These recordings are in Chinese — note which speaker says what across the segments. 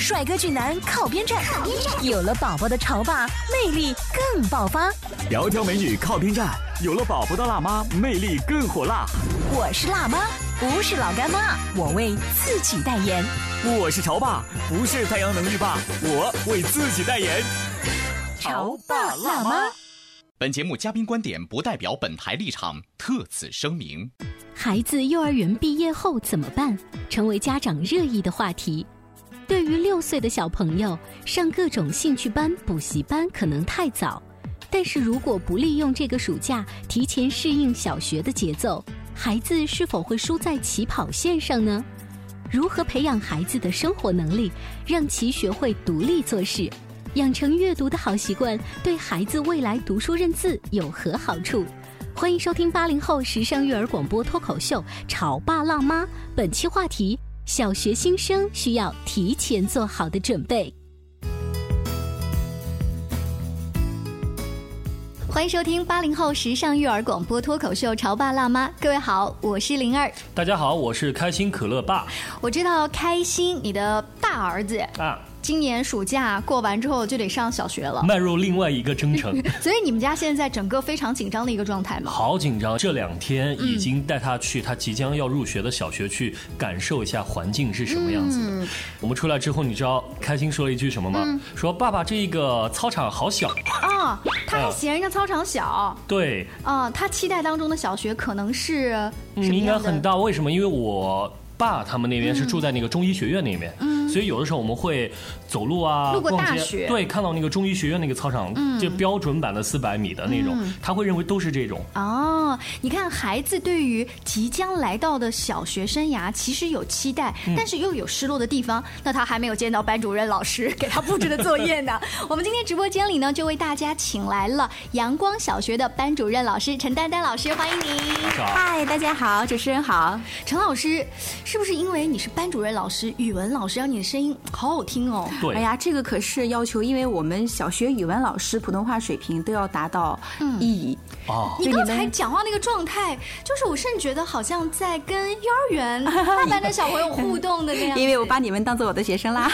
Speaker 1: 帅哥俊男靠边站，有了宝宝的潮爸魅力更爆发。
Speaker 2: 窈窕美女靠边站，有了宝宝的辣妈魅力更火辣。
Speaker 1: 我是辣妈，不是老干妈，我为自己代言。
Speaker 2: 我是潮爸，不是太阳能浴霸，我为自己代言。
Speaker 1: 潮爸辣妈。
Speaker 3: 本节目嘉宾观点不代表本台立场，特此声明。
Speaker 1: 孩子幼儿园毕业后怎么办？成为家长热议的话题。对于六岁的小朋友，上各种兴趣班、补习班可能太早。但是如果不利用这个暑假提前适应小学的节奏，孩子是否会输在起跑线上呢？如何培养孩子的生活能力，让其学会独立做事，养成阅读的好习惯，对孩子未来读书认字有何好处？欢迎收听八零后时尚育儿广播脱口秀《潮爸辣妈》，本期话题。小学新生需要提前做好的准备。欢迎收听八零后时尚育儿广播脱口秀《潮爸辣妈》，各位好，我是灵儿。
Speaker 4: 大家好，我是开心可乐爸。
Speaker 1: 我知道开心，你的大儿子啊。今年暑假过完之后就得上小学了，
Speaker 4: 迈入另外一个征程。
Speaker 1: 所以你们家现在整个非常紧张的一个状态吗？
Speaker 4: 好紧张，这两天已经带他去他即将要入学的小学去感受一下环境是什么样子的。我们出来之后，你知道开心说了一句什么吗？说爸爸这个操场好小
Speaker 1: 啊，他还嫌人家操场小。
Speaker 4: 对
Speaker 1: 啊，他期待当中的小学可能是
Speaker 4: 应该很大。为什么？因为我。爸他们那边是住在那个中医学院那边，所以有的时候我们会走路啊，
Speaker 1: 路过大学，
Speaker 4: 对，看到那个中医学院那个操场，就标准版的四百米的那种，他会认为都是这种。
Speaker 1: 哦，你看孩子对于即将来到的小学生涯，其实有期待，但是又有失落的地方。那他还没有见到班主任老师给他布置的作业呢。我们今天直播间里呢，就为大家请来了阳光小学的班主任老师陈丹丹老师，欢迎您。
Speaker 5: 嗨，大家好，主持人好，
Speaker 1: 陈老师。是不是因为你是班主任老师、语文老师，让你的声音好好听哦？
Speaker 4: 对，
Speaker 5: 哎呀，这个可是要求，因为我们小学语文老师普通话水平都要达到一乙。
Speaker 1: 哦，你刚才讲话那个状态，就是我甚至觉得好像在跟幼儿园 大班的小朋友互动的那样。
Speaker 5: 因为我把你们当做我的学生啦，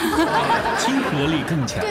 Speaker 4: 亲和力更强。
Speaker 1: 对，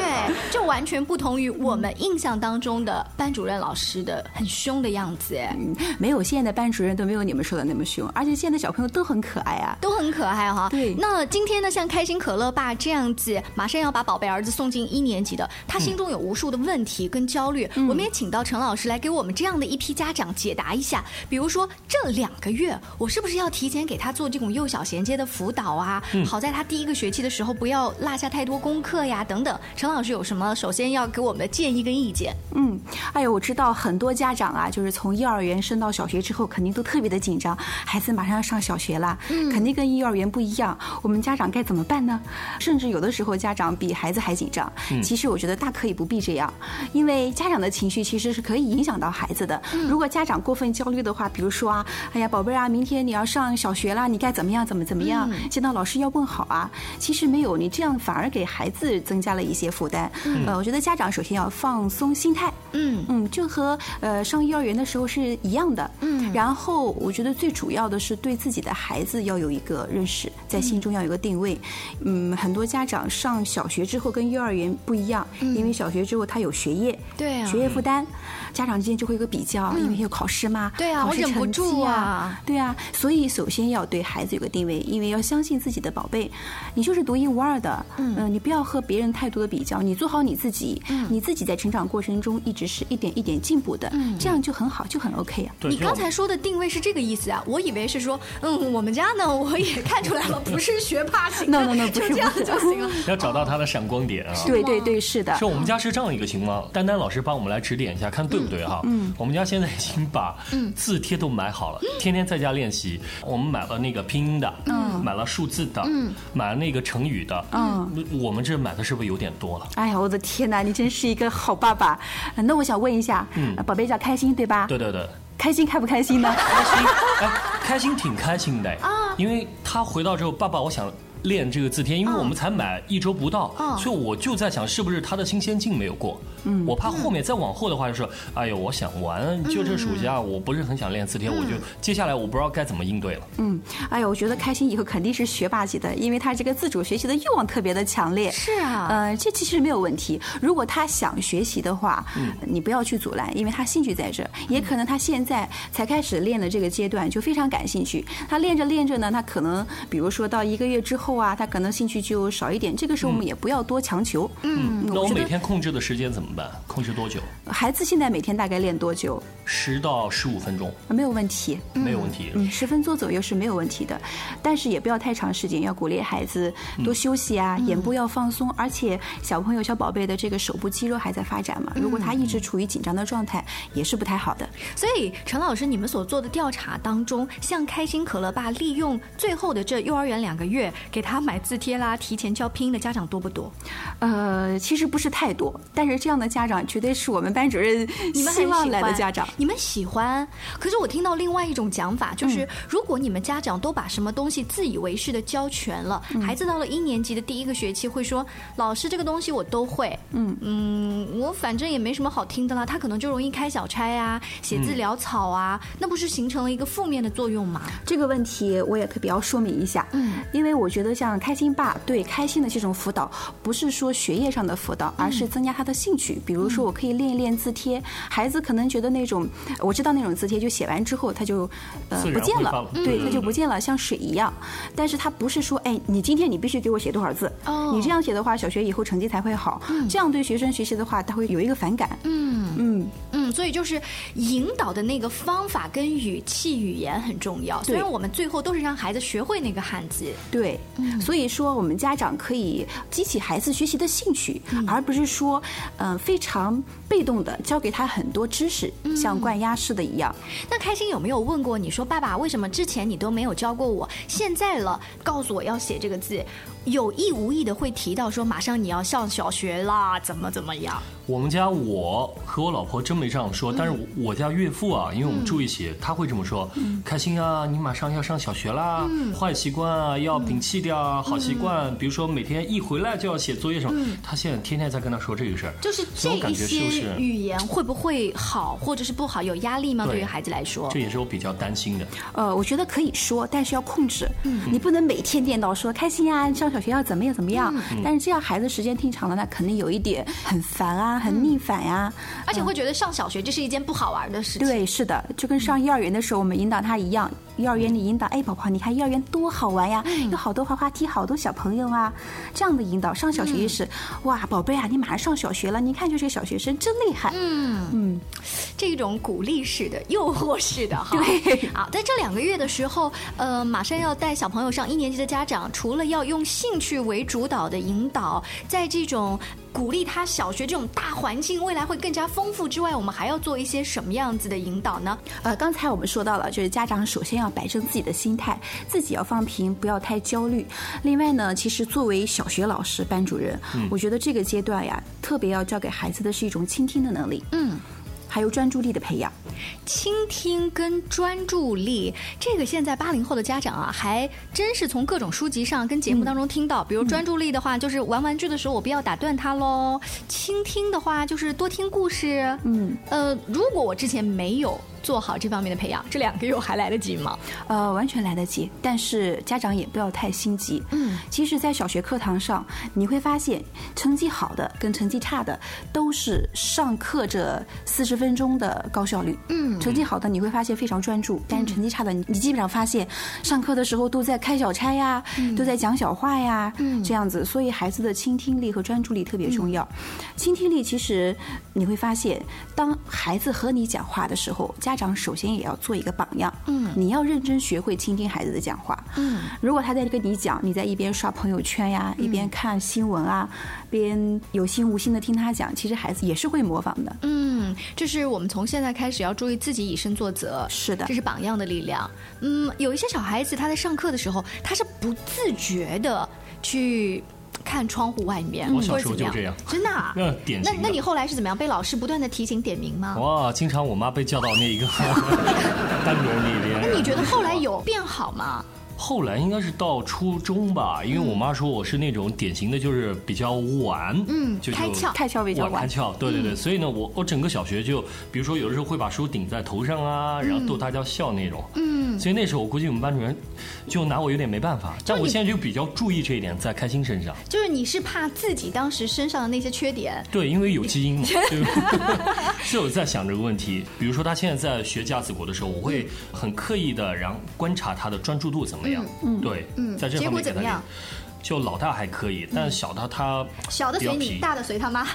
Speaker 1: 就完全不同于我们印象当中的班主任老师的很凶的样子。哎，
Speaker 5: 没有，现在的班主任都没有你们说的那么凶，而且现在小朋友都很可爱啊，
Speaker 1: 都。很可爱哈，
Speaker 5: 对。
Speaker 1: 那今天呢，像开心可乐爸这样子，马上要把宝贝儿子送进一年级的，他心中有无数的问题跟焦虑。我们也请到陈老师来给我们这样的一批家长解答一下。比如说，这两个月我是不是要提前给他做这种幼小衔接的辅导啊？好在他第一个学期的时候不要落下太多功课呀，等等。陈老师有什么首先要给我们的建议跟意见？
Speaker 5: 嗯，哎呦，我知道很多家长啊，就是从幼儿园升到小学之后，肯定都特别的紧张，孩子马上要上小学了，肯定跟。跟幼儿园不一样，我们家长该怎么办呢？甚至有的时候家长比孩子还紧张。其实我觉得大可以不必这样，因为家长的情绪其实是可以影响到孩子的。如果家长过分焦虑的话，比如说啊，哎呀，宝贝啊，明天你要上小学了，你该怎么样？怎么怎么样？见到老师要问好啊。其实没有，你这样反而给孩子增加了一些负担。呃，我觉得家长首先要放松心态。嗯嗯，就和呃上幼儿园的时候是一样的。嗯，然后我觉得最主要的是对自己的孩子要有一个。认识在心中要有个定位，嗯，很多家长上小学之后跟幼儿园不一样，因为小学之后他有学业，
Speaker 1: 对啊。
Speaker 5: 学业负担，家长之间就会有个比较，因为有考试嘛，啊，
Speaker 1: 对啊
Speaker 5: 考试
Speaker 1: 我忍不住啊
Speaker 5: 啊，对啊，所以首先要对孩子有个定位，因为要相信自己的宝贝，你就是独一无二的，嗯、你不要和别人太多的比较，你做好你自己，
Speaker 1: 嗯。
Speaker 5: 你自己在成长过程中一直是一点一点进步的，这样就很好，就很 OK 啊。
Speaker 1: 你刚才说的定位是这个意思啊？我以为是说，嗯，我们家呢，我也看出来了，不是学霸型的
Speaker 5: No, no, no，不
Speaker 1: 是这样就行了。
Speaker 4: 要找到他的闪光点啊。
Speaker 5: 对对对，是的
Speaker 4: 是，我们家是这样一个情况，丹丹老师帮我们来指点一下，看对不对哈？嗯，我们家现在已经把字帖都买好了，天天在家练习。我们买了那个拼音的，嗯，买了数字的，嗯，买了那个成语的，嗯，我们这买的是不是有点多了？
Speaker 5: 哎呀，我的天哪，你真是一个好爸爸。呃那我想问一下，嗯宝贝叫开心对吧？
Speaker 4: 对对对，
Speaker 5: 开心开不开心呢？
Speaker 4: 开心，哎，开心挺开心的啊，因为他回到之后，爸爸，我想。练这个字帖，因为我们才买一周不到，所以我就在想，是不是他的新鲜劲没有过？嗯，我怕后面再往后的话，就说，哎呦，我想玩，就这暑假我不是很想练字帖，我就接下来我不知道该怎么应对了。
Speaker 5: 嗯，哎呦，我觉得开心以后肯定是学霸级的，因为他这个自主学习的欲望特别的强烈。
Speaker 1: 是啊
Speaker 5: 呃，这其实没有问题。如果他想学习的话，你不要去阻拦，因为他兴趣在这儿。也可能他现在才开始练的这个阶段就非常感兴趣。他练着练着呢，他可能比如说到一个月之后啊，他可能兴趣就少一点。这个时候我们也不要多强求。嗯，
Speaker 4: 那我每天控制的时间怎么办？控制多久？
Speaker 5: 孩子现在每天大概练多久？
Speaker 4: 十到十五分钟，
Speaker 5: 没有问题。
Speaker 4: 没有问题。
Speaker 5: 嗯，十分钟左右是没有问题的，但是也不要太长时间，要鼓励孩子多休息啊，眼部要放松，而且小朋友小宝贝的这个手部肌肉还在发展嘛，如果他一直处于紧张的状态，也是不太好的。
Speaker 1: 所以，陈老师，你们所做的调查当中，像开心可乐爸利用最后的这幼儿园两个月给他买字帖啦、提前教拼音的家长多不多？
Speaker 5: 呃，其实不是太多，但是这样的家长绝对是我们班主任
Speaker 1: 你们很
Speaker 5: 希望来的家长。
Speaker 1: 你们喜欢。可是我听到另外一种讲法，
Speaker 5: 嗯
Speaker 1: 就是、如果你们家长都把什么东西自以为是的教全了，
Speaker 5: 嗯
Speaker 1: 孩子到了一年级的第一个学期会说：“老师，这个东西我都会。”嗯嗯，我反正也没什么好听的啦。他可能就容易开小差啊，写字潦草啊，那不是形成了一个负面的作用吗？
Speaker 5: 这个问题我也特别要说明一下，嗯，因为我觉得像开心爸对开心的这种辅导，不是说学业上的辅导，而是增加他的兴趣。比如说，我可以练一练字帖，孩子可能觉得那种我知道那种字帖，就写完之后他就呃不见了
Speaker 4: 了，
Speaker 5: 对，
Speaker 4: 嗯
Speaker 5: 他就不见了，像水一样。但是他不是说，哎，你今天你必须给我写多少字，
Speaker 1: 哦
Speaker 5: 你这样写的话，小学以后成绩才会好。这样对学生学习的话，他会有一个反感。嗯嗯。
Speaker 1: 嗯，所以就是引导的那个方法跟语气、语言很重要。虽然我们最后都是让孩子学会那个汉字，
Speaker 5: 对，所以说我们家长可以激起孩子学习的兴趣，而不是说，嗯、非常被动的教给他很多知识，像灌鸭式的一样。
Speaker 1: 那开心有没有问过你说，爸爸，为什么之前你都没有教过我，现在了告诉我要写这个字，有意无意的会提到说，马上你要上小学啦，怎么怎么样？
Speaker 4: 我们家我和我老婆真没这样说，但是我我家岳父啊，因为我们住一起，他会这么说：开心啊，你马上要上小学啦，坏习惯啊要摒弃掉啊，好习惯，比如说每天一回来就要写作业什么，他现在天天在跟他说这个事儿，
Speaker 1: 就是这一
Speaker 4: 所以我感觉是不
Speaker 1: 些
Speaker 4: 是？
Speaker 1: 语言会不会好，或者是不好，有压力吗？
Speaker 4: 对
Speaker 1: 对于孩子来说
Speaker 4: 这，也是我比较担心的。
Speaker 5: 呃，我觉得可以说，但是要控制。你不能每天念叨说开心啊，上小学要怎么样怎么样。但是这样孩子时间听长了，那肯定有一点很烦啊，很逆反呀、
Speaker 1: 而且会觉得上小学这是一件不好玩的事情。
Speaker 5: 对，是的，就跟上幼儿园的时候我们引导他一样。幼儿园里引导，哎，宝宝，你看幼儿园多好玩呀，有好多滑滑梯，好多小朋友啊，这样的引导。上小学也是，哇，宝贝啊，你马上上小学了，你看就是个小学生，真厉害。嗯嗯，
Speaker 1: 这种鼓励式的、诱惑式的哈。
Speaker 5: 对
Speaker 1: 好，在这两个月的时候，呃，马上要带小朋友上一年级的家长，除了要用兴趣为主导的引导，在这种鼓励他小学这种大环境未来会更加丰富之外，我们还要做一些什么样子的引导呢？
Speaker 5: 呃，刚才我们说到了，就是家长首先要摆正自己的心态，自己要放平，不要太焦虑。另外呢，其实作为小学老师、班主任，我觉得这个阶段呀，特别要教给孩子的是一种倾听的能力，
Speaker 1: 嗯。
Speaker 5: 还有专注力的培养。
Speaker 1: 倾听跟专注力，这个现在八零后的家长啊，还真是从各种书籍上跟节目当中听到。比如专注力的话，就是玩玩具的时候我不要打断他喽；倾听的话，就是多听故事。
Speaker 5: 嗯，
Speaker 1: 呃，如果我之前没有做好这方面的培养？这两个月还来得及吗？
Speaker 5: 呃，完全来得及，但是家长也不要太心急。嗯，其实，在小学课堂上，你会发现成绩好的跟成绩差的都是上课这四十分钟的高效率。嗯，成绩好的你会发现非常专注，但是成绩差的，你你基本上发现上课的时候都在开小差呀，都在讲小话呀，嗯这样子。所以孩子的倾听力和专注力特别重要。倾听力其实你会发现，当孩子和你讲话的时候，家长首先也要做一个榜样。嗯，你要认真学会倾听孩子的讲话。嗯，如果他在跟你讲，你在一边刷朋友圈呀，一边看新闻啊，边有心无心的听他讲，其实孩子也是会模仿的。
Speaker 1: 嗯，这是我们从现在开始要注意自己以身作则。
Speaker 5: 是的
Speaker 1: 这是榜样的力量。嗯，有一些小孩子他在上课的时候，他是不自觉的去看窗户外面，
Speaker 4: 我小时候就这样
Speaker 1: 真的、啊？
Speaker 4: 那典型
Speaker 1: 那那你后来是怎么样？被老师不断的提醒点名吗？
Speaker 4: 哇，经常我妈被叫到那一个 单元里边。
Speaker 1: 那你觉得后来有变好吗？
Speaker 4: 后来应该是到初中吧，因为我妈说我是那种典型的，就是比较晚，
Speaker 1: 嗯
Speaker 4: 就就
Speaker 1: 开窍
Speaker 5: 开窍比较晚。
Speaker 4: 开窍，对对对，所以呢，我我整个小学就，比如说有的时候会把书顶在头上啊，然后逗大家笑那种，嗯，所以那时候我估计我们班主任就拿我有点没办法，但我现在就比较注意这一点，在开心身上，
Speaker 1: 就是你是怕自己当时身上的那些缺点，
Speaker 4: 对，因为有基因嘛，对吧？是有在想这个问题，比如说他现在在学架子鼓的时候，我会很刻意的，然后观察他的专注度怎么样，对，嗯在这
Speaker 1: 结果怎么样？
Speaker 4: 就老大还可以，但小的他
Speaker 1: 小的随你，大的随他妈。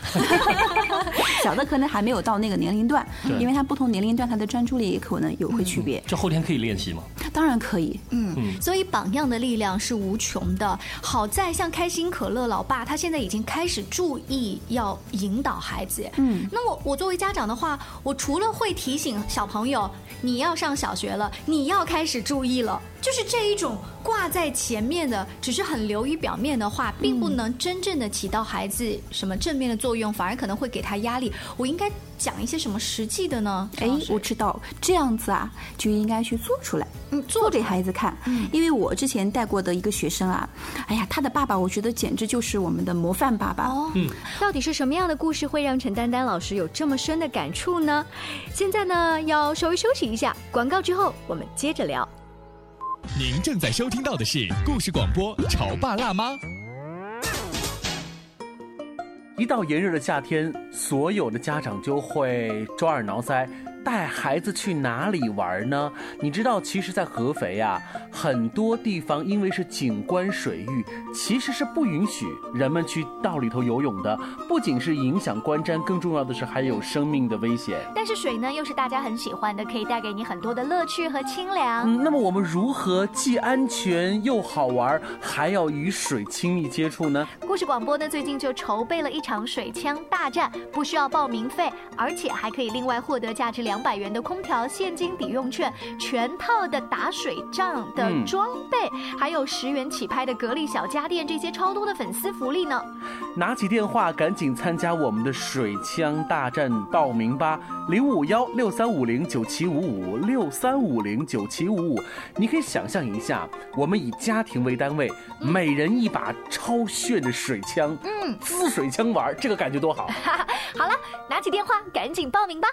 Speaker 5: 小的可能还没有到那个年龄段，因为他不同年龄段他的专注力也可能有会区别。
Speaker 4: 这后天可以练习吗？
Speaker 5: 当然可以，
Speaker 1: 嗯，所以榜样的力量是无穷的。好在像开心可乐老爸，他现在已经开始注意要引导孩子。嗯，那我我作为家长的话，我除了会提醒小朋友你要上小学了，你要开始注意了，就是这一种挂在前面的，只是很流于表面的话，并不能真正的起到孩子什么正面的作用，反而可能会给他压力。我应该讲一些什么实际的呢？
Speaker 5: 哎
Speaker 1: 张老，师
Speaker 5: 我知道这样子啊，就应该去做出来，
Speaker 1: 嗯
Speaker 5: 做给孩子看。嗯因为我之前带过的一个学生啊，哎呀，他的爸爸我觉得简直就是我们的模范爸爸。
Speaker 1: 哦，
Speaker 6: 到底是什么样的故事会让陈丹丹老师有这么深的感触呢？现在呢，要稍微休息一下，广告之后我们接着聊。
Speaker 3: 您正在收听到的是故事广播《潮爸辣妈》。
Speaker 7: 一到炎热的夏天，所有的家长就会抓耳挠腮，带孩子去哪里玩呢？你知道，其实，在合肥呀、很多地方因为是景观水域，其实是不允许人们去到里头游泳的。不仅是影响观瞻，更重要的是还有生命的危险。
Speaker 8: 但是水呢，又是大家很喜欢的，可以带给你很多的乐趣和清凉。
Speaker 7: 嗯，那么我们如何既安全又好玩，还要与水亲密接触呢？
Speaker 8: 故事广播呢，最近就筹备了一场水枪大战，不需要报名费，而且还可以另外获得价值两百元的空调现金抵用券，全套的打水仗的
Speaker 7: 嗯
Speaker 8: 装备，还有十元起拍的格力小家电，这些超多的粉丝福利呢。
Speaker 7: 拿起电话，赶紧参加我们的水枪大战报名吧！零五幺六三五零九七五五六三五零九七五五，你可以想象一下，我们以家庭为单位，每人一把超炫的水枪，嗯，滋水枪玩，这个感觉多好！
Speaker 8: 好了，拿起电话赶紧报名吧。
Speaker 6: 《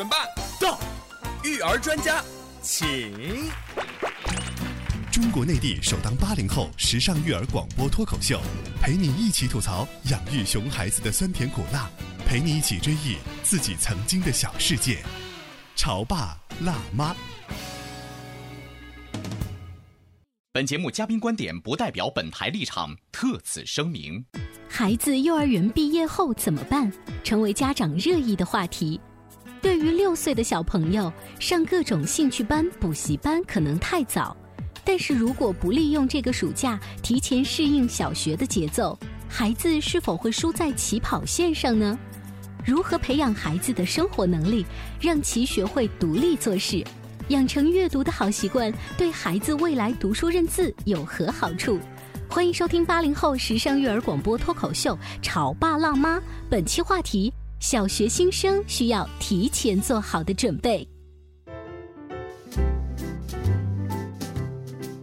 Speaker 9: 准爸到，育儿专家请。
Speaker 10: 中国内地首档八零后时尚育儿广播脱口秀，陪你一起吐槽养育熊孩子的酸甜苦辣，陪你一起追忆自己曾经的小世界。潮爸辣妈。
Speaker 3: 本节目嘉宾观点不代表本台立场，特此声明。
Speaker 6: 孩子幼儿园毕业后怎么办？成为家长热议的话题。对于六岁的小朋友，上各种兴趣班、补习班可能太早，但是如果不利用这个暑假提前适应小学的节奏，孩子是否会输在起跑线上呢？如何培养孩子的生活能力，让其学会独立做事，养成阅读的好习惯，对孩子未来读书认字有何好处？欢迎收听八零后时尚育儿广播脱口秀《潮爸辣妈》，本期话题：小学新生需要提前做好的准备。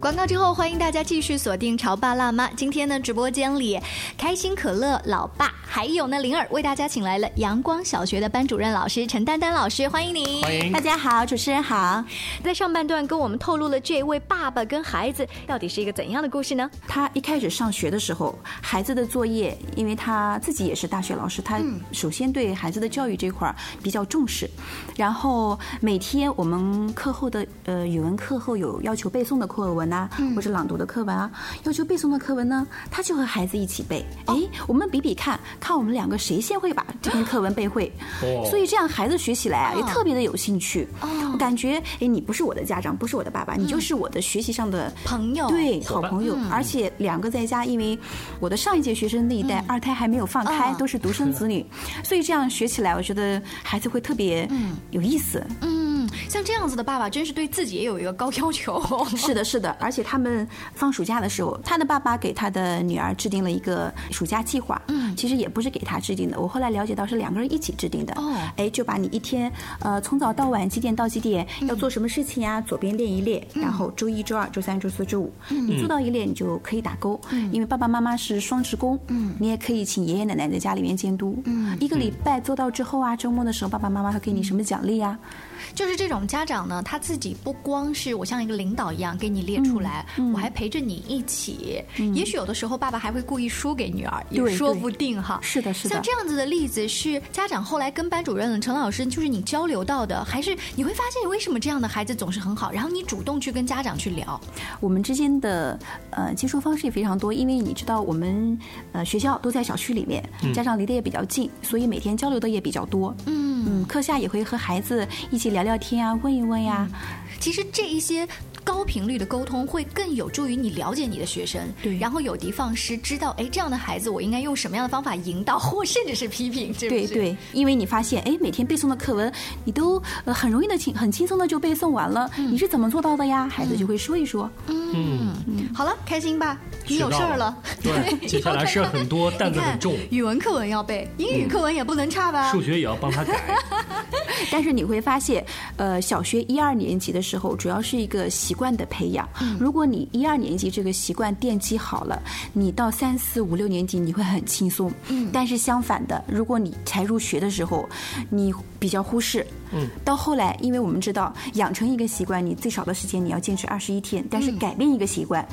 Speaker 1: 广告之后，欢迎大家继续锁定《潮爸辣妈》。今天呢，直播间里，开心可乐老爸还有呢灵儿为大家请来了阳光小学的班主任老师陈丹丹老师，欢迎你！
Speaker 4: 欢迎
Speaker 5: 大家好，主持人好。
Speaker 1: 在上半段跟我们透露了这位爸爸跟孩子到底是一个怎样的故事呢？
Speaker 5: 他一开始上学的时候，孩子的作业，因为他自己也是大学老师，他首先对孩子的教育这块儿比较重视。然后每天我们课后的呃语文课后有要求背诵的课文呐、或者朗读的课文啊，要求背诵的课文呢，他就和孩子一起背。哎，我们比比看，看我们两个谁先会把这篇课文背会。
Speaker 4: 哦
Speaker 5: 所以这样孩子学起来啊，也特别的有兴趣。
Speaker 1: 哦
Speaker 5: 我感觉，哎，你不是我的家长，不是我的爸爸，你就是我的学习上的
Speaker 1: 朋友
Speaker 5: 对，好朋友。而且两个在家，因为我的上一届学生那一代二胎还没有放开，
Speaker 1: 哦
Speaker 5: 都是独生子女，所以这样学起来，我觉得孩子会特别有意思。
Speaker 1: 嗯，像这样子的爸爸，真是对自己也有一个高要求。
Speaker 5: 是的，是的，而且他们放暑假的时候，他的爸爸给他的女儿制定了一个暑假计划。嗯，其实也不是给他制定的，我后来了解到是两个人一起制定的。
Speaker 1: 哦
Speaker 5: 哎，就把你一天呃从早到晚几点到几点要做什么事情呀，左边列一列，然后周一、周二、周三、周四、周五，你做到一列你就可以打勾。因为爸爸妈妈是双职工，嗯，你也可以请爷爷奶奶在家里面监督。嗯，一个礼拜做到之后啊，周末的时候爸爸妈妈会给你什么奖励啊？
Speaker 1: 就是这种家长呢，他自己不光是我像一个领导一样给你列出来，
Speaker 5: 嗯
Speaker 1: 我还陪着你一起。也许有的时候爸爸还会故意输给女儿，也
Speaker 5: 对
Speaker 1: 说不定哈。
Speaker 5: 是的，是的
Speaker 1: 像。这样子的例子是家长后来跟班主任陈老师，就是你交流到的，还是你会发现为什么这样的孩子总是很好，然后你主动去跟家长去聊。
Speaker 5: 我们之间的呃接触方式也非常多，因为你知道我们呃学校都在小区里面，家长离得也比较近，所以每天交流的也比较多。
Speaker 1: 嗯，
Speaker 5: 嗯，课下也会和孩子一起聊聊天啊，问一问呀。
Speaker 1: 其实这一些高频率的沟通会更有助于你了解你的学生，
Speaker 5: 对
Speaker 1: 然后有的放矢，知道哎这样的孩子我应该用什么样的方法引导，或甚至是批评，对不
Speaker 5: 对对，因为你发现，哎，每天背诵的课文，你都呃很容易的轻很轻松的就背诵完了，你是怎么做到的呀？孩子就会说一说。
Speaker 4: 嗯，
Speaker 1: 好了，开心吧？你有事儿了。
Speaker 4: 对，接下来事儿很多，担子很重，
Speaker 1: 语文课文要背，英语课文也不能差吧？
Speaker 4: 数学也要帮他改。
Speaker 5: 但是你会发现，呃，小学一二年级的时候，主要是一个习惯的培养。如果你一二年级这个习惯奠基好了，你到三四五六年级你会很轻松。嗯。但是相反的，如果你才入学的时候，你比较忽视。嗯。到后来，因为我们知道，养成一个习惯，你最少的时间你要坚持二十一天，但是改变一个习惯。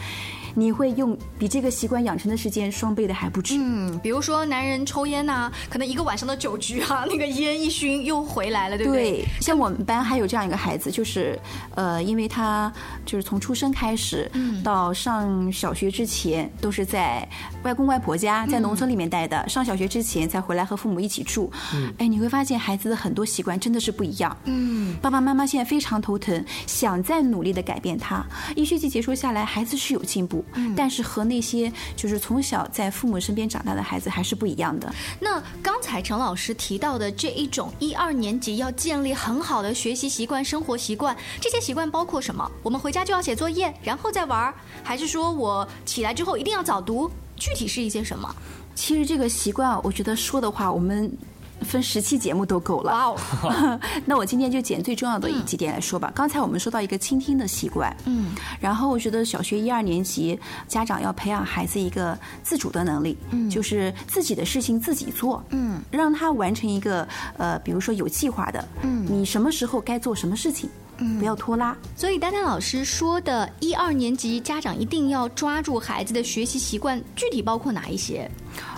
Speaker 5: 你会用比这个习惯养成的时间双倍的还不止。
Speaker 1: 嗯，比如说男人抽烟呐、可能一个晚上的酒局啊，那个烟一熏又回来了，对不对？
Speaker 5: 对，像我们班还有这样一个孩子，就是呃，因为他就是从出生开始到上小学之前，都是在外公外婆家，在农村里面待的。上小学之前才回来和父母一起住。哎，你会发现孩子的很多习惯真的是不一样。嗯，爸爸妈妈现在非常头疼，想再努力的改变他。一学期结束下来，孩子是有进步，但是和那些就是从小在父母身边长大的孩子还是不一样的。
Speaker 1: 那刚才陈老师提到的这一种一二年级要建立很好的学习习惯、生活习惯，这些习惯包括什么？我们回家就要写作业，然后再玩儿，还是说我起来之后一定要早读？具体是一些什么？
Speaker 5: 其实这个习惯，我觉得说的话，我们分十期节目都够了。
Speaker 1: 哇哦，
Speaker 5: 那我今天就捡最重要的几点来说吧。刚才我们说到一个倾听的习惯，
Speaker 1: 嗯，
Speaker 5: 然后我觉得小学一二年级家长要培养孩子一个自主的能力，嗯，就是自己的事情自己做，
Speaker 1: 嗯，
Speaker 5: 让他完成一个呃，比如说有计划的，嗯，你什么时候该做什么事情，嗯，不要拖拉。
Speaker 1: 所以丹丹老师说的一二年级家长一定要抓住孩子的学习习惯，具体包括哪一些？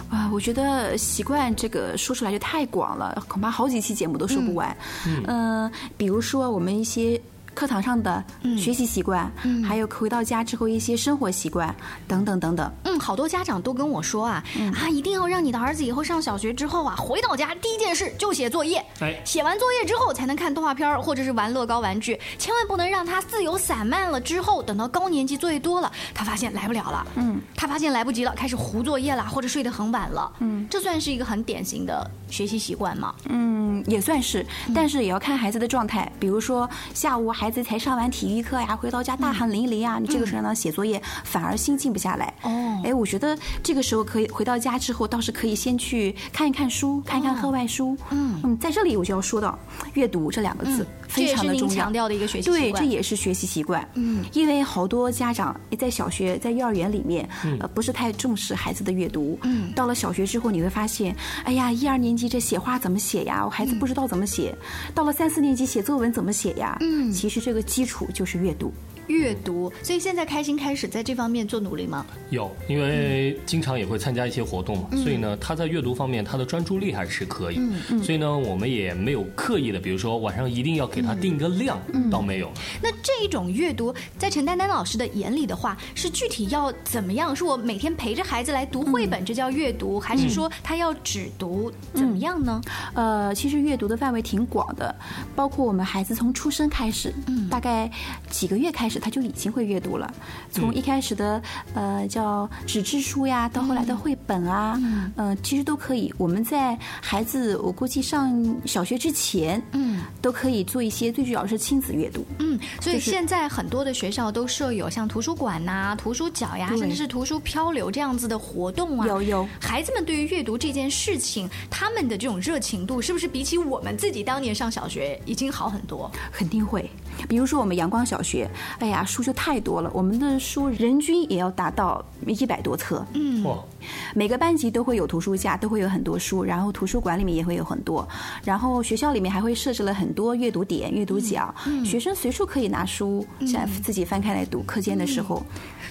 Speaker 5: 啊，我觉得习惯这个说出来就太广了，恐怕好几期节目都说不完。嗯、呃，比如说我们一些课堂上的学习习惯，还有回到家之后一些生活习惯等等等等。
Speaker 1: 嗯，好多家长都跟我说啊，啊，一定要让你的儿子以后上小学之后啊，回到家第一件事就写作业，
Speaker 4: 哎。
Speaker 1: 写完作业之后才能看动画片儿或者是玩乐高玩具，千万不能让他自由散漫了之后，等到高年级作业多了，他发现来不了了，嗯，他发现来不及了，开始糊作业了，或者睡得很晚了，嗯，这算是一个很典型的学习习惯吗？
Speaker 5: 嗯，也算是，但是也要看孩子的状态。比如说下午孩子才上完体育课呀，回到家大汗淋漓啊，你这个时候让他写作业，反而心静不下来。
Speaker 1: 哦
Speaker 5: 哎，我觉得这个时候可以回到家之后，倒是可以先去看一看书，看一看课外书。
Speaker 1: 嗯
Speaker 5: 嗯，在这里我就要说到阅读这两个字，非常的重要
Speaker 1: 强。调的一个学习习惯对，
Speaker 5: 这也是学习习惯。
Speaker 1: 嗯，
Speaker 5: 因为好多家长在小学、在幼儿园里面，呃，不是太重视孩子的阅读。
Speaker 1: 嗯
Speaker 5: 到了小学之后，你会发现，哎呀，一二年级这写话怎么写呀？我孩子不知道怎么写。到了三四年级写作文怎么写呀？
Speaker 1: 嗯
Speaker 5: 其实这个基础就是阅读。
Speaker 1: 阅读，所以现在开心开始在这方面做努力吗？
Speaker 4: 有，因为经常也会参加一些活动嘛，所以呢，他在阅读方面他的专注力还是可以。嗯嗯所以呢，我们也没有刻意的，比如说晚上一定要给他定一个量，倒没有。
Speaker 1: 那这一种阅读，在陈丹丹老师的眼里的话，是具体要怎么样？是我每天陪着孩子来读绘本，这叫阅读，还是说他要只读，怎么样呢？
Speaker 5: 呃，其实阅读的范围挺广的，包括我们孩子从出生开始，
Speaker 1: 嗯
Speaker 5: 大概几个月开始他就已经会阅读了。从一开始的呃叫纸质书呀，到后来的绘本啊，嗯、呃，其实都可以。我们在孩子我估计上小学之前，
Speaker 1: 嗯，
Speaker 5: 都可以做一些，最主要是亲子阅读。
Speaker 1: 嗯，所以现在很多的学校都设有像图书馆呐、图书角呀，甚至是图书漂流这样子的活动啊。
Speaker 5: 有有
Speaker 1: 孩子们对于阅读这件事情，他们的这种热情度，是不是比起我们自己当年上小学已经好很多？
Speaker 5: 肯定会。比如说我们阳光小学，哎呀，书就太多了，我们的书人均也要达到一百多册。
Speaker 1: 嗯，
Speaker 4: 哇，
Speaker 5: 每个班级都会有图书架，都会有很多书，然后图书馆里面也会有很多，然后学校里面还会设置了很多阅读点、阅读角，学生随处可以拿书，在自己翻开来读。课间的时候，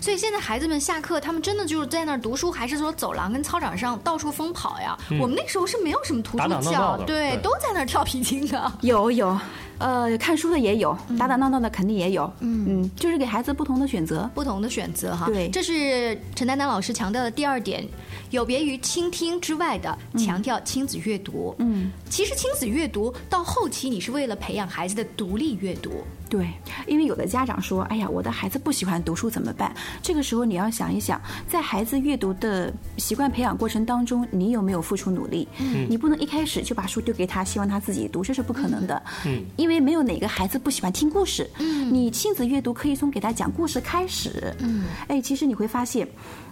Speaker 1: 所以现在孩子们下课，他们真的就是在那儿读书，还是说走廊跟操场上到处疯跑呀？我们那时候是没有什么图书
Speaker 4: 打打闹
Speaker 1: 角，
Speaker 4: 闹
Speaker 1: 对，
Speaker 4: 对。
Speaker 1: 都在那儿跳皮筋的。
Speaker 5: 有有，呃，看书的也有，打打闹闹的肯定也有，嗯嗯就是给孩子不同的选择。
Speaker 1: 不同的选择哈，
Speaker 5: 对
Speaker 1: 这是陈丹丹老师强调的第二点，有别于倾听之外的强调亲子阅读。
Speaker 5: 嗯，
Speaker 1: 其实亲子阅读到后期，你是为了培养孩子的独立阅读。
Speaker 5: 对，因为有的家长说：“哎呀，我的孩子不喜欢读书怎么办？”这个时候你要想一想，在孩子阅读的习惯培养过程当中，你有没有付出努力？嗯，你不能一开始就把书丢给他，希望他自己读，这是不可能的。
Speaker 4: 嗯，
Speaker 5: 因为没有哪个孩子不喜欢听故事。嗯，你亲子阅读可以从给他讲故事开始。嗯，哎，其实你会发现，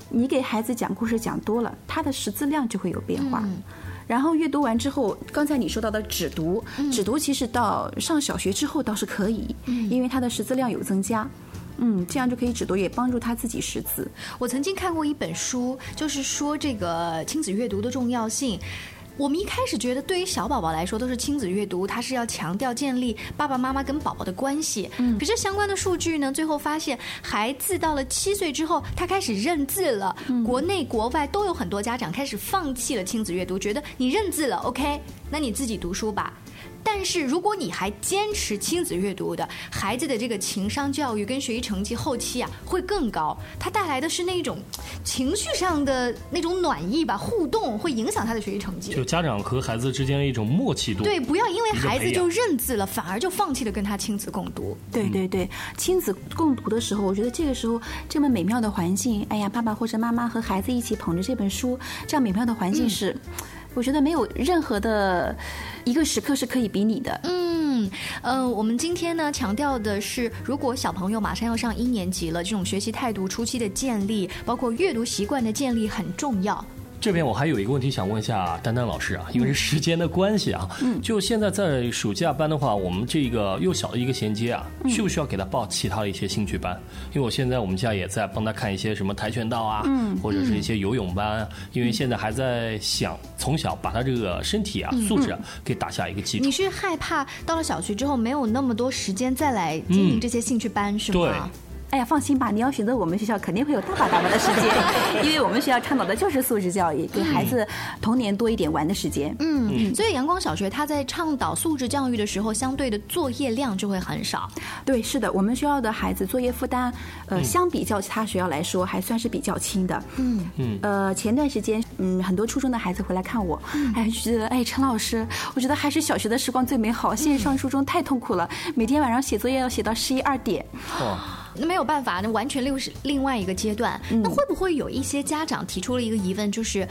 Speaker 5: 你给孩子讲故事讲多了，他的识字量就会有变化。嗯然后阅读完之后，刚才你说到的只读，只读其实到上小学之后倒是可以，嗯因为他的识字量有增加。嗯，这样就可以只读，也帮助他自己识字。
Speaker 1: 我曾经看过一本书，就是说这个亲子阅读的重要性。我们一开始觉得，对于小宝宝来说，都是亲子阅读，它是要强调建立爸爸妈妈跟宝宝的关系。嗯，可是相关的数据呢，最后发现，孩子到了七岁之后，他开始认字了。国内国外都有很多家长开始放弃了亲子阅读，觉得你认字了，OK，那你自己读书吧。但是如果你还坚持亲子阅读的，孩子的这个情商教育跟学习成绩后期啊会更高，它带来的是那种情绪上的那种暖意吧，互动会影响他的学习成绩
Speaker 4: 就。家长和孩子之间的一种默契度。
Speaker 1: 对，不要因为孩子就认字了，反而就放弃了跟他亲子共读。
Speaker 5: 对对对，亲子共读的时候，我觉得这个时候这么美妙的环境，哎呀，爸爸或者妈妈和孩子一起捧着这本书，这样美妙的环境是，我觉得没有任何的一个时刻是可以比拟的。
Speaker 1: 嗯，呃，我们今天呢强调的是，如果小朋友马上要上一年级了，这种学习态度初期的建立，包括阅读习惯的建立很重要。
Speaker 4: 这边我还有一个问题想问一下丹丹老师啊，因为是时间的关系啊，嗯，就现在在暑假班的话，我们这个幼小的一个衔接啊，需不需要给他报其他的一些兴趣班？因为我现在我们家也在帮他看一些什么跆拳道啊，嗯，或者是一些游泳班啊，因为现在还在想从小把他这个身体啊素质啊给打下一个基础
Speaker 1: 你。是害怕到了小学之后没有那么多时间再来经营这些兴趣班，是吗？
Speaker 4: 对
Speaker 5: 哎呀，放心吧，你要选择我们学校，肯定会有大把大把的时间，因为我们学校倡导的就是素质教育，给孩子童年多一点玩的时间。
Speaker 1: 嗯，所以阳光小学它在倡导素质教育的时候，相对的作业量就会很少。
Speaker 5: 对，是的，我们学校的孩子作业负担，呃，相比较其他学校来说，还算是比较轻的。
Speaker 1: 嗯
Speaker 4: 嗯
Speaker 5: 呃，前段时间，嗯，很多初中的孩子回来看我，哎，就觉得，哎，陈老师，我觉得还是小学的时光最美好，现在上初中太痛苦了，每天晚上写作业要写到十一二点。
Speaker 4: 哦，
Speaker 1: 那没有办法，那完全又是另外一个阶段。那会不会有一些家长提出了一个疑问，就是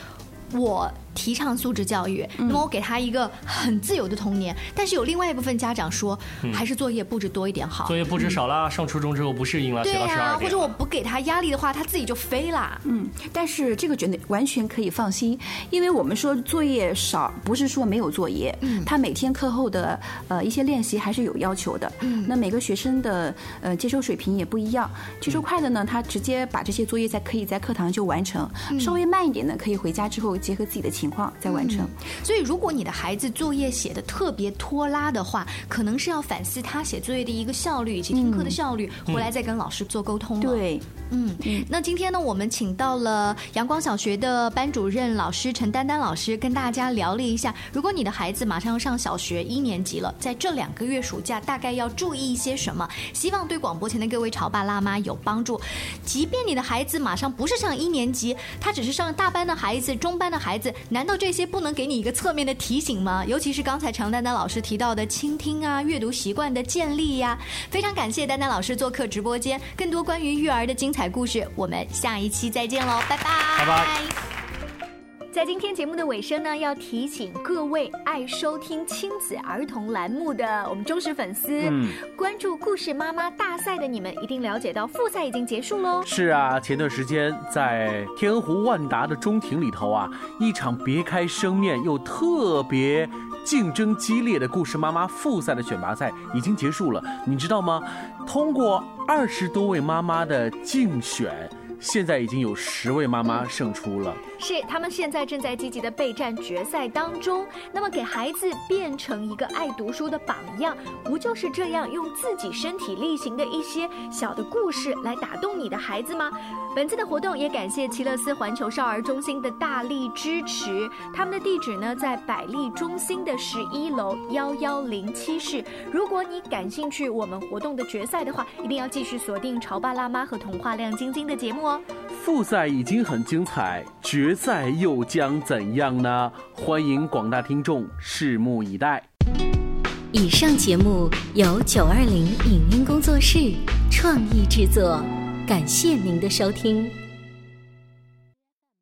Speaker 1: 我提倡素质教育，那么我给他一个很自由的童年，但是有另外一部分家长说，还是作业布置多一点好。
Speaker 4: 作。业布置少啦，上初中之后不适应了，
Speaker 1: 对
Speaker 4: 写到十
Speaker 1: 呀、
Speaker 4: 二。
Speaker 1: 或者我不给他压力的话，他自己就飞啦。
Speaker 5: 嗯，但是这个绝对完全可以放心，因为我们说作业少，不是说没有作业，嗯，他每天课后的呃一些练习还是有要求的，嗯，那每个学生的呃接收水平也不一样，接收快的呢，他直接把这些作业在可以在课堂就完成，稍微慢一点的，可以回家之后结合自己的情况再完成。
Speaker 1: 所以，如果你的孩子作业写的特别拖拉的话，可能是要反思他写作业的一个效率以及听课的效率，回来再跟老师做沟通了。
Speaker 5: 对，
Speaker 1: 嗯，那今天呢，我们请到了阳光小学的班主任老师陈丹丹老师，跟大家聊了一下，如果你的孩子马上要上小学一年级了，在这两个月暑假大概要注意一些什么？希望对广播前的各位潮爸辣妈有帮助。即便你的孩子马上不是上一年级，他只是上大班的孩子、中班的孩子，难道这些不能给你一个侧面的提醒吗？尤其是刚才常丹丹老师提到的倾听啊、阅读习惯的建立呀、非常感谢丹丹老师做客直播间，更多关于育儿的精彩故事，我们下一期再见喽，拜拜，
Speaker 4: 拜拜。
Speaker 8: 在今天节目的尾声呢，要提醒各位爱收听亲子儿童栏目的我们忠实粉丝，
Speaker 7: 嗯
Speaker 8: 关注故事妈妈大赛的你们一定了解到复赛已经结束喽。
Speaker 7: 是啊，前段时间在天鹅湖万达的中庭里头啊，一场别开生面又特别竞争激烈的故事妈妈复赛的选拔赛已经结束了。你知道吗？通过二十多位妈妈的竞选，现在已经有十位妈妈胜出了。
Speaker 8: 是，他们现在正在积极的备战决赛当中。那么，给孩子变成一个爱读书的榜样，不就是这样用自己身体力行的一些小的故事来打动你的孩子吗？本次的活动也感谢奇乐斯环球少儿中心的大力支持。他们的地址呢在百丽中心的十一楼幺幺零七室。如果你感兴趣我们活动的决赛的话，一定要继续锁定潮爸辣妈和童话亮晶晶的节目哦
Speaker 7: 复赛已经很精彩，决赛又将怎样呢？欢迎广大听众拭目以待。
Speaker 6: 以上节目由九二零影音工作室创意制作，感谢您的收听。